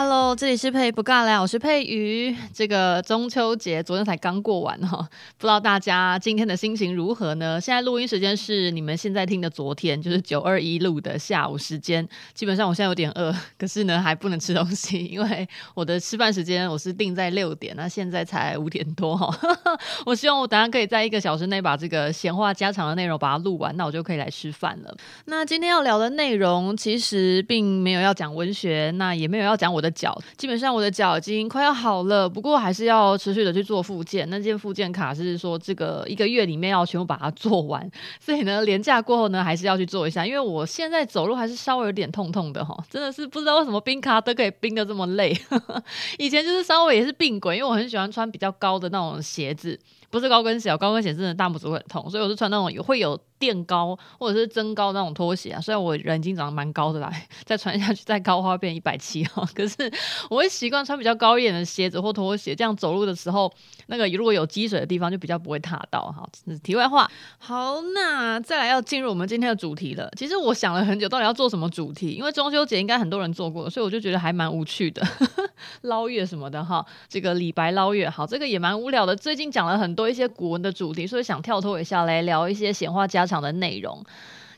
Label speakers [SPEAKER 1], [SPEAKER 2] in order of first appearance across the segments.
[SPEAKER 1] Hello，这里是佩不尬聊，我是佩瑜。这个中秋节昨天才刚过完哈，不知道大家今天的心情如何呢？现在录音时间是你们现在听的昨天，就是九二一录的下午时间。基本上我现在有点饿，可是呢还不能吃东西，因为我的吃饭时间我是定在六点，那现在才五点多哈。我希望我等下可以在一个小时内把这个闲话家常的内容把它录完，那我就可以来吃饭了。那今天要聊的内容其实并没有要讲文学，那也没有要讲我的。脚基本上我的脚已经快要好了，不过还是要持续的去做复健。那件复健卡是说这个一个月里面要全部把它做完，所以呢，连假过后呢还是要去做一下。因为我现在走路还是稍微有点痛痛的哈，真的是不知道为什么冰卡都可以冰得这么累。以前就是稍微也是病鬼，因为我很喜欢穿比较高的那种鞋子，不是高跟鞋哦，高跟鞋真的大拇指会很痛，所以我是穿那种有会有。垫高或者是增高那种拖鞋啊，虽然我人已经长得蛮高的啦，再穿下去再高的话变一百七哈，可是我会习惯穿比较高一点的鞋子或拖鞋，这样走路的时候，那个如果有积水的地方就比较不会踏到哈。是题外话，好，那再来要进入我们今天的主题了。其实我想了很久，到底要做什么主题？因为中秋节应该很多人做过，所以我就觉得还蛮无趣的，捞月什么的哈。这个李白捞月，好，这个也蛮无聊的。最近讲了很多一些古文的主题，所以想跳脱一下来聊一些闲话家常的内容，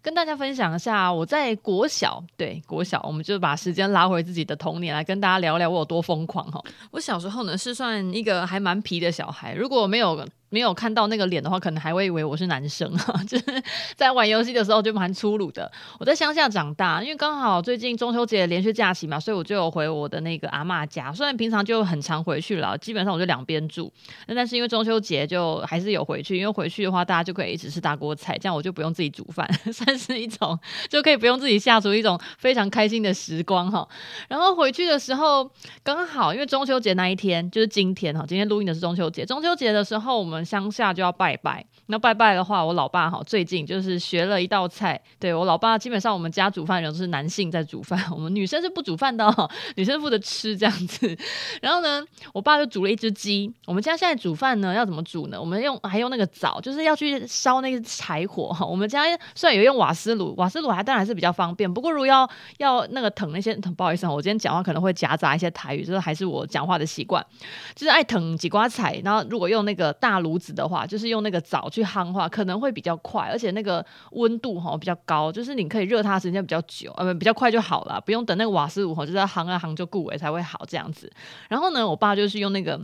[SPEAKER 1] 跟大家分享一下。我在国小，对国小，我们就把时间拉回自己的童年来跟大家聊聊我有多疯狂哈。我小时候呢是算一个还蛮皮的小孩，如果没有。没有看到那个脸的话，可能还会以为我是男生哈，就是在玩游戏的时候就蛮粗鲁的。我在乡下长大，因为刚好最近中秋节连续假期嘛，所以我就有回我的那个阿嬷家。虽然平常就很常回去了，基本上我就两边住，那但是因为中秋节就还是有回去，因为回去的话大家就可以一直吃大锅菜，这样我就不用自己煮饭，算是一种就可以不用自己下厨，一种非常开心的时光哈。然后回去的时候刚好因为中秋节那一天就是今天哈，今天录音的是中秋节，中秋节的时候我们。乡下就要拜拜，那拜拜的话，我老爸哈最近就是学了一道菜。对，我老爸基本上我们家煮饭人都是男性在煮饭，我们女生是不煮饭的哦，女生负责吃这样子。然后呢，我爸就煮了一只鸡。我们家现在煮饭呢要怎么煮呢？我们用还用那个灶，就是要去烧那个柴火哈。我们家虽然有用瓦斯炉，瓦斯炉还当然是比较方便。不过如果要要那个腾那些，不好意思，我今天讲话可能会夹杂一些台语，就是还是我讲话的习惯，就是爱腾几瓜菜。然后如果用那个大炉。炉子的话，就是用那个灶去去夯化，可能会比较快，而且那个温度哈比较高，就是你可以热它时间比较久，呃，比较快就好了，不用等那个瓦斯炉哈，就是夯啊夯就固哎才会好这样子。然后呢，我爸就是用那个。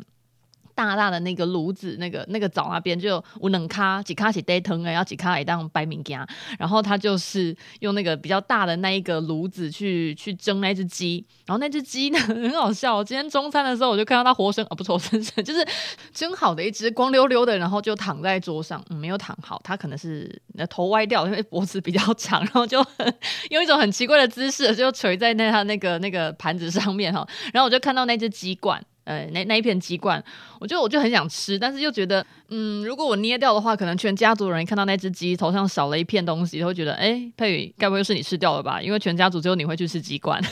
[SPEAKER 1] 大大的那个炉子，那个那个灶那边就有两卡几卡是带汤的，要几卡来当白米羹。然后他就是用那个比较大的那一个炉子去去蒸那只鸡。然后那只鸡呢 很好笑，今天中餐的时候我就看到它活生啊，不是活生生，就是蒸好的一只光溜溜的，然后就躺在桌上，嗯，没有躺好，它可能是头歪掉，因为脖子比较长，然后就很 用一种很奇怪的姿势就垂在那它那个那个盘子上面哈。然后我就看到那只鸡冠。呃，那那一片鸡冠，我就我就很想吃，但是又觉得，嗯，如果我捏掉的话，可能全家族人看到那只鸡头上少了一片东西，都会觉得，哎，佩宇，该不会是你吃掉了吧？因为全家族只有你会去吃鸡冠。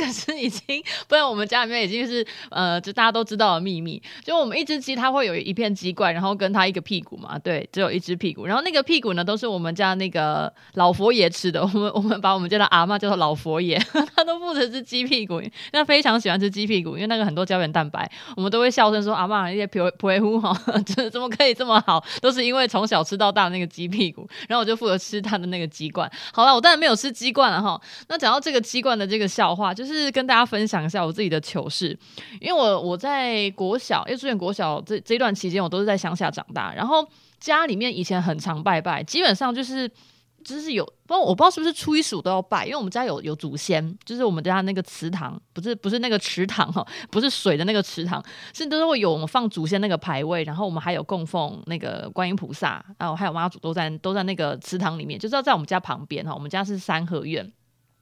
[SPEAKER 1] 这个是已经，不然我们家里面已经是呃，就大家都知道的秘密。就我们一只鸡，它会有一片鸡冠，然后跟它一个屁股嘛，对，只有一只屁股。然后那个屁股呢，都是我们家那个老佛爷吃的。我们我们把我们家的阿嬷叫做老佛爷，他都负责吃鸡屁股，那非常喜欢吃鸡屁股，因为那个很多胶原蛋白。我们都会笑声说阿嬷那些皮皮肤哈，怎怎么可以这么好？都是因为从小吃到大那个鸡屁股。然后我就负责吃他的那个鸡冠。好了，我当然没有吃鸡冠了哈。那讲到这个鸡冠的这个笑话。就是是跟大家分享一下我自己的糗事，因为我我在国小，因为之前国小这这段期间，我都是在乡下长大，然后家里面以前很常拜拜，基本上就是就是有，不我不知道是不是初一十五都要拜，因为我们家有有祖先，就是我们家那个祠堂，不是不是那个池塘哈，不是水的那个池塘，是都是会有我们放祖先那个牌位，然后我们还有供奉那个观音菩萨，然后还有妈祖都在都在那个祠堂里面，就是要在我们家旁边哈，我们家是三合院。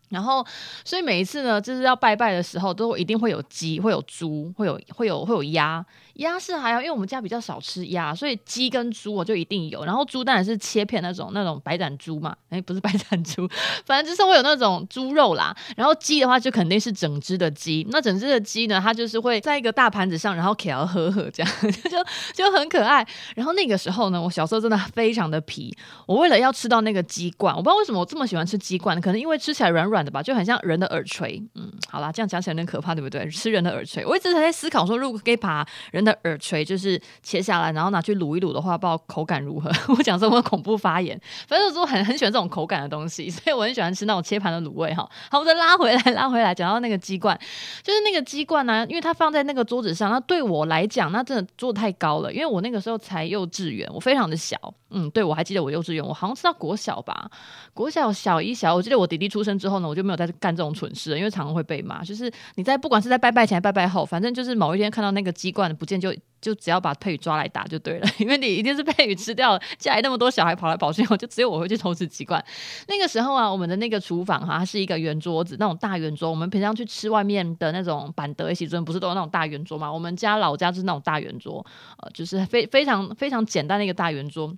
[SPEAKER 1] 然后，所以每一次呢，就是要拜拜的时候，都一定会有鸡，会有猪，会有会有会有鸭。鸭是还好，因为我们家比较少吃鸭，所以鸡跟猪我就一定有。然后猪当然是切片那种那种白斩猪嘛，哎，不是白斩猪，反正就是会有那种猪肉啦。然后鸡的话就肯定是整只的鸡。那整只的鸡呢，它就是会在一个大盘子上，然后烤呵呵这样，就就很可爱。然后那个时候呢，我小时候真的非常的皮，我为了要吃到那个鸡冠，我不知道为什么我这么喜欢吃鸡冠，可能因为吃起来软软的吧，就很像人的耳垂。嗯，好啦，这样讲起来有点可怕，对不对？吃人的耳垂，我一直在思考说，如果可以把人的耳垂就是切下来，然后拿去卤一卤的话，不知道口感如何。我讲这么恐怖发言，反正我很很喜欢这种口感的东西，所以我很喜欢吃那种切盘的卤味哈。好，我们再拉回来，拉回来，讲到那个鸡冠，就是那个鸡冠呢，因为它放在那个桌子上，那对我来讲，那真的做得太高了，因为我那个时候才幼稚园，我非常的小。嗯，对，我还记得我幼稚园，我好像是到国小吧，国小小一小，我记得我弟弟出生之后呢，我就没有再干这种蠢事了，因为常常会被骂。就是你在不管是在拜拜前、拜拜后，反正就是某一天看到那个鸡冠不见就，就只要把佩宇抓来打就对了，因为你一定是佩宇吃掉了，家里那么多小孩跑来跑去，我就只有我会去偷吃鸡冠。那个时候啊，我们的那个厨房哈、它是一个圆桌子，那种大圆桌。我们平常去吃外面的那种板德席桌，不是都有那种大圆桌吗？我们家老家就是那种大圆桌，呃，就是非非常非常简单的一个大圆桌。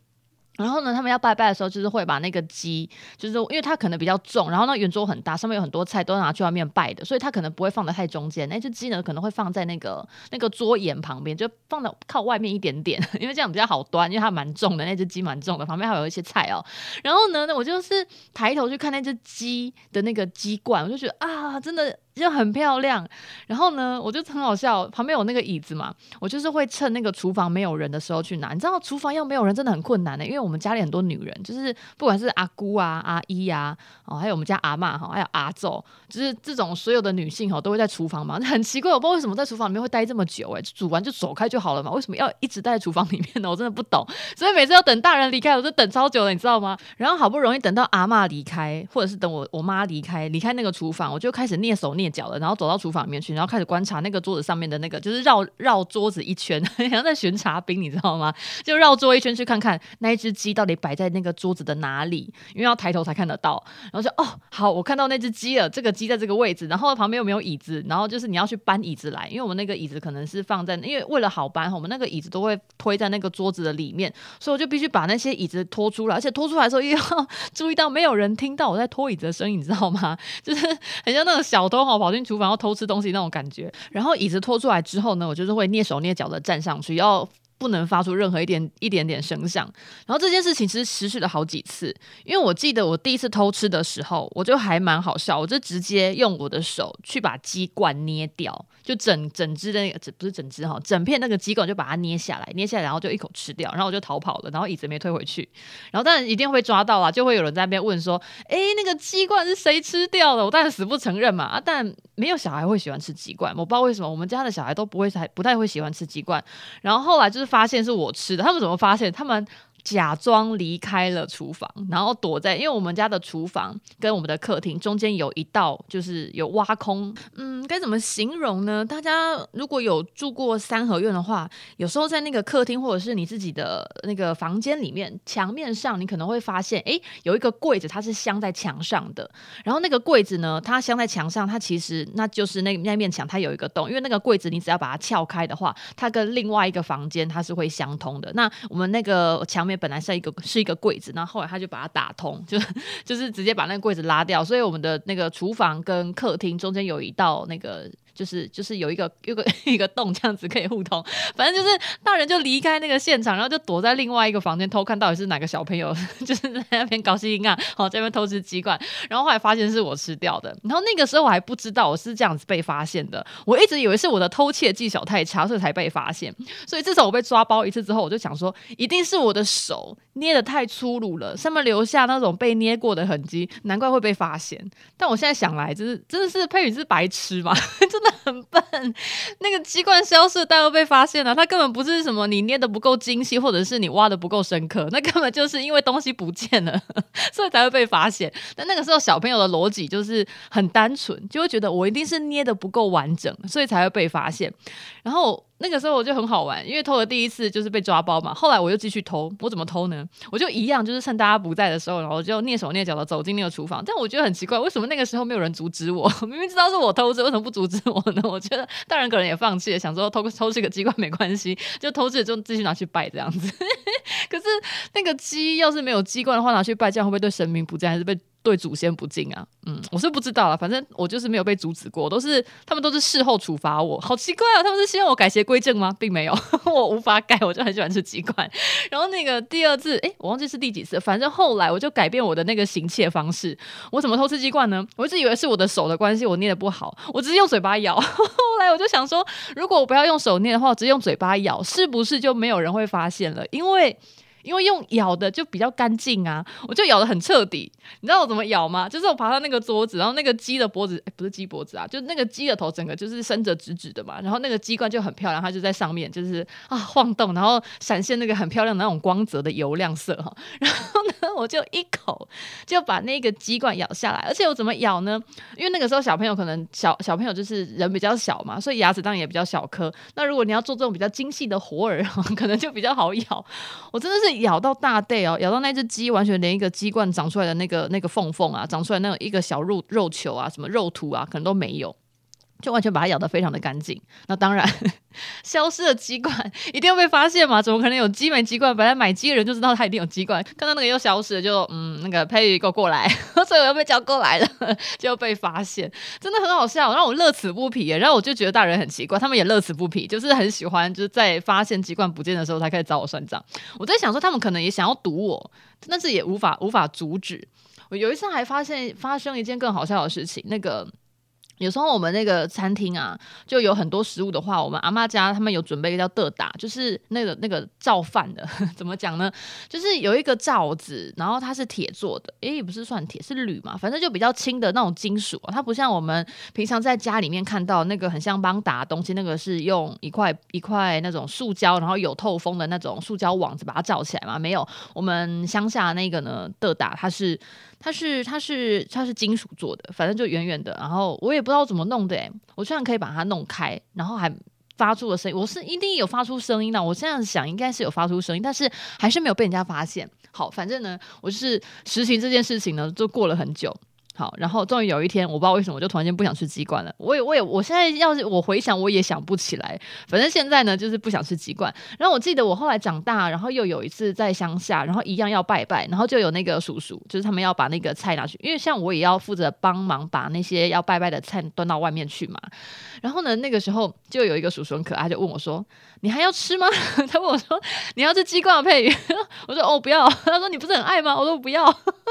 [SPEAKER 1] 然后呢，他们要拜拜的时候，就是会把那个鸡，就是因为它可能比较重，然后那圆桌很大，上面有很多菜，都拿去外面拜的，所以它可能不会放得太中间。那只鸡呢，可能会放在那个那个桌沿旁边，就放的靠外面一点点，因为这样比较好端，因为它蛮重的，那只鸡蛮重的，旁边还有一些菜哦。然后呢，我就是抬头去看那只鸡的那个鸡冠，我就觉得啊，真的。就很漂亮，然后呢，我就很好笑，旁边有那个椅子嘛，我就是会趁那个厨房没有人的时候去拿。你知道厨房要没有人真的很困难的，因为我们家里很多女人，就是不管是阿姑啊、阿姨啊，哦，还有我们家阿嬷哈，还有阿祖，就是这种所有的女性哈，都会在厨房嘛。很奇怪，我不知道为什么在厨房里面会待这么久，哎，煮完就走开就好了嘛，为什么要一直待在厨房里面呢？我真的不懂。所以每次要等大人离开，我就等超久了，你知道吗？然后好不容易等到阿嬷离开，或者是等我我妈离开，离开那个厨房，我就开始蹑手蹑脚了，然后走到厨房里面去，然后开始观察那个桌子上面的那个，就是绕绕桌子一圈，像在巡查兵，你知道吗？就绕桌一圈去看看那一只鸡到底摆在那个桌子的哪里，因为要抬头才看得到。然后就哦，好，我看到那只鸡了，这个鸡在这个位置，然后旁边有没有椅子？然后就是你要去搬椅子来，因为我们那个椅子可能是放在，因为为了好搬，我们那个椅子都会推在那个桌子的里面，所以我就必须把那些椅子拖出来，而且拖出来的时候又要注意到没有人听到我在拖椅子的声音，你知道吗？就是很像那种小偷 我跑进厨房要偷。吃东西那种感觉，然后椅子拖出来之后呢，我就是会蹑手蹑脚的站上去，要。不能发出任何一点一点点声响。然后这件事情其实持续了好几次，因为我记得我第一次偷吃的时候，我就还蛮好笑，我就直接用我的手去把鸡冠捏掉，就整整只的那个，不是整只哈，整片那个鸡冠就把它捏下来，捏下来，然后就一口吃掉，然后我就逃跑了，然后椅子没推回去。然后当然一定会抓到啊，就会有人在那边问说：“哎，那个鸡冠是谁吃掉的？”我当然死不承认嘛，啊，但没有小孩会喜欢吃鸡冠，我不知道为什么我们家的小孩都不会太不太会喜欢吃鸡冠。然后后来就是。发现是我吃的，他们怎么发现？他们。假装离开了厨房，然后躲在，因为我们家的厨房跟我们的客厅中间有一道，就是有挖空。嗯，该怎么形容呢？大家如果有住过三合院的话，有时候在那个客厅或者是你自己的那个房间里面，墙面上你可能会发现，哎，有一个柜子，它是镶在墙上的。然后那个柜子呢，它镶在墙上，它其实那就是那那面墙它有一个洞，因为那个柜子你只要把它撬开的话，它跟另外一个房间它是会相通的。那我们那个墙。因为本来是一个是一个柜子，然后后来他就把它打通，就就是直接把那个柜子拉掉，所以我们的那个厨房跟客厅中间有一道那个。就是就是有一个有个 一个洞这样子可以互通，反正就是大人就离开那个现场，然后就躲在另外一个房间偷看到底是哪个小朋友，就是在那边高兴啊，好在那边偷吃鸡冠，然后后来发现是我吃掉的，然后那个时候我还不知道我是这样子被发现的，我一直以为是我的偷窃技巧太差，所以才被发现，所以自从我被抓包一次之后，我就想说一定是我的手捏的太粗鲁了，上面留下那种被捏过的痕迹，难怪会被发现。但我现在想来，就是真的是佩宇是白痴嘛，真的。很笨，那个机关消失，但又被发现了。它根本不是什么你捏的不够精细，或者是你挖的不够深刻，那根本就是因为东西不见了，所以才会被发现。但那个时候小朋友的逻辑就是很单纯，就会觉得我一定是捏的不够完整，所以才会被发现。然后。那个时候我就很好玩，因为偷了第一次就是被抓包嘛。后来我又继续偷，我怎么偷呢？我就一样，就是趁大家不在的时候，然后就蹑手蹑脚的走进那个厨房。但我觉得很奇怪，为什么那个时候没有人阻止我？明明知道是我偷吃，为什么不阻止我呢？我觉得大人可能也放弃了，想说偷偷吃个鸡冠没关系，就偷吃就继续拿去拜这样子。可是那个鸡要是没有鸡冠的话，拿去拜，这样会不会对神明不敬，还是被？对祖先不敬啊，嗯，我是不知道了，反正我就是没有被阻止过，都是他们都是事后处罚我，好奇怪啊，他们是希望我改邪归正吗？并没有，我无法改，我就很喜欢吃鸡冠。然后那个第二次，诶，我忘记是第几次，反正后来我就改变我的那个行窃方式，我怎么偷吃鸡冠呢？我一直以为是我的手的关系，我捏的不好，我直接用嘴巴咬。后来我就想说，如果我不要用手捏的话，我直接用嘴巴咬，是不是就没有人会发现了？因为。因为用咬的就比较干净啊，我就咬得很彻底。你知道我怎么咬吗？就是我爬到那个桌子，然后那个鸡的脖子，不是鸡脖子啊，就那个鸡的头整个就是伸着直直的嘛，然后那个鸡冠就很漂亮，它就在上面，就是啊晃动，然后闪现那个很漂亮那种光泽的油亮色哈。然后呢，我就一口就把那个鸡冠咬下来，而且我怎么咬呢？因为那个时候小朋友可能小小朋友就是人比较小嘛，所以牙齿当然也比较小颗。那如果你要做这种比较精细的活儿，可能就比较好咬。我真的是。咬到大袋哦，咬到那只鸡，完全连一个鸡冠长出来的那个那个缝缝啊，长出来那种一个小肉肉球啊，什么肉突啊，可能都没有，就完全把它咬得非常的干净。那当然，消失的鸡冠一定要被发现嘛？怎么可能有鸡没鸡冠？本来买鸡的人就知道它一定有鸡冠，看到那个又消失了，就嗯，那个佩瑜给我过来，所以我又被叫过来了，就被发现，真的很好笑，让我乐此不疲。然后我就觉得大人很奇怪，他们也乐此不疲，就是很喜欢，就是在发现鸡冠不见的时候才开始找我算账。我在想说，他们可能也想要堵我，但是也无法无法阻止。我有一次还发现发生一件更好笑的事情，那个。有时候我们那个餐厅啊，就有很多食物的话，我们阿妈家他们有准备一个叫德打，就是那个那个罩饭的，怎么讲呢？就是有一个罩子，然后它是铁做的，诶，也不是算铁，是铝嘛，反正就比较轻的那种金属啊，它不像我们平常在家里面看到那个很像邦达的东西，那个是用一块一块那种塑胶，然后有透风的那种塑胶网子把它罩起来嘛。没有，我们乡下那个呢，德打它是。它是它是它是金属做的，反正就圆圆的，然后我也不不知道怎么弄的诶，我居然可以把它弄开，然后还发出了声音，我是一定有发出声音的，我现在想应该是有发出声音，但是还是没有被人家发现。好，反正呢，我就是实行这件事情呢，就过了很久。好，然后终于有一天，我不知道为什么，我就突然间不想吃鸡冠了。我也，我也，我现在要是我回想，我也想不起来。反正现在呢，就是不想吃鸡冠。然后我记得我后来长大，然后又有一次在乡下，然后一样要拜拜，然后就有那个叔叔，就是他们要把那个菜拿去，因为像我也要负责帮忙把那些要拜拜的菜端到外面去嘛。然后呢，那个时候就有一个叔叔很可爱，就问我说：“你还要吃吗？” 他问我说：“你要吃鸡冠配鱼？” 我说：“哦，不要。”他说：“你不是很爱吗？”我说：“不要。”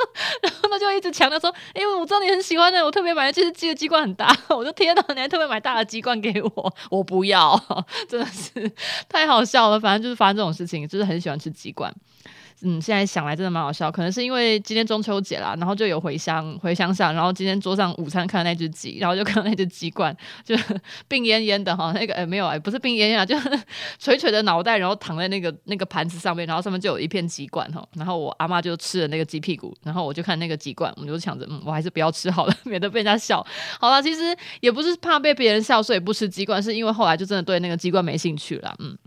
[SPEAKER 1] 然后他就一直强调说：“因”我知道你很喜欢的，我特别买就是鸡的鸡冠很大，我就天哪，你还特别买大的鸡冠给我，我不要，真的是太好笑了。反正就是发生这种事情，就是很喜欢吃鸡冠。嗯，现在想来真的蛮好笑，可能是因为今天中秋节啦，然后就有回乡回乡下，然后今天桌上午餐看到那只鸡，然后就看到那只鸡冠，就 病恹恹的哈，那个哎、没有哎，不是病恹恹啊，就 垂垂的脑袋，然后躺在那个那个盘子上面，然后上面就有一片鸡冠哈，然后我阿妈就吃了那个鸡屁股，然后我就看那个鸡冠，我就想着嗯，我还是不要吃好了，免得被人家笑。好了，其实也不是怕被别人笑，所以不吃鸡冠，是因为后来就真的对那个鸡冠没兴趣了，嗯。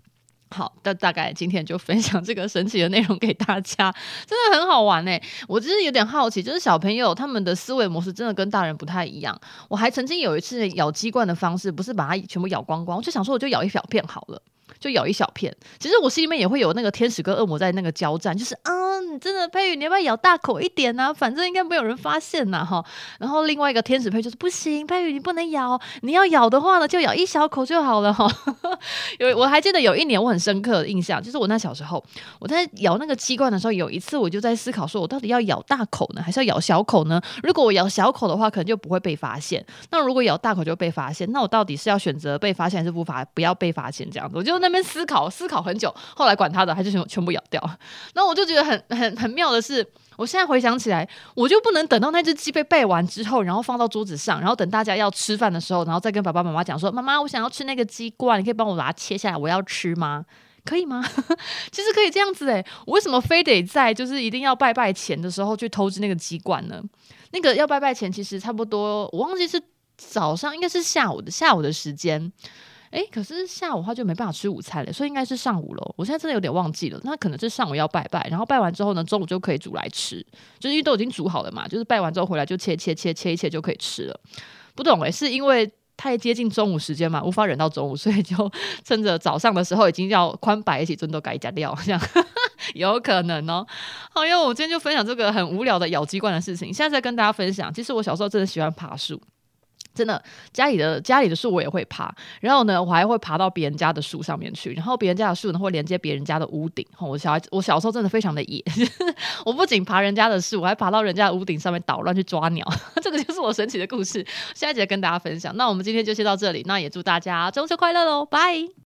[SPEAKER 1] 好，那大概今天就分享这个神奇的内容给大家，真的很好玩哎！我真是有点好奇，就是小朋友他们的思维模式真的跟大人不太一样。我还曾经有一次咬鸡冠的方式，不是把它全部咬光光，我就想说我就咬一小片好了。就咬一小片，其实我心里面也会有那个天使跟恶魔在那个交战，就是嗯，真的佩宇，你要不要咬大口一点呢、啊？反正应该没有人发现呐，哈。然后另外一个天使佩就是不行，佩宇你不能咬，你要咬的话呢，就咬一小口就好了哈。有我还记得有一年我很深刻的印象，就是我那小时候我在咬那个鸡冠的时候，有一次我就在思考说，我到底要咬大口呢，还是要咬小口呢？如果我咬小口的话，可能就不会被发现；那如果咬大口就被发现，那我到底是要选择被发现，还是不发不要被发现？这样子，我就那。边思考思考很久，后来管他的，还是全全部咬掉。那我就觉得很 很很妙的是，我现在回想起来，我就不能等到那只鸡被背完之后，然后放到桌子上，然后等大家要吃饭的时候，然后再跟爸爸妈妈讲说：“妈妈，我想要吃那个鸡冠，你可以帮我把它切下来，我要吃吗？可以吗？”其实可以这样子诶，我为什么非得在就是一定要拜拜前的时候去偷吃那个鸡冠呢？那个要拜拜前，其实差不多，我忘记是早上，应该是下午的下午的时间。哎，可是下午的话就没办法吃午餐了，所以应该是上午喽。我现在真的有点忘记了，那可能是上午要拜拜，然后拜完之后呢，中午就可以煮来吃，就是因为都已经煮好了嘛，就是拜完之后回来就切切切切一切就可以吃了。不懂诶，是因为太接近中午时间嘛，无法忍到中午，所以就 趁着早上的时候已经要宽摆一起尊都改加料，这样 有可能哦。好哟，我今天就分享这个很无聊的咬鸡冠的事情，现在在跟大家分享。其实我小时候真的喜欢爬树。真的，家里的家里的树我也会爬，然后呢，我还会爬到别人家的树上面去，然后别人家的树呢会连接别人家的屋顶。我小孩，我小时候真的非常的野，我不仅爬人家的树，我还爬到人家屋顶上面捣乱去抓鸟，这个就是我神奇的故事。下一节跟大家分享。那我们今天就先到这里，那也祝大家中秋快乐喽，拜。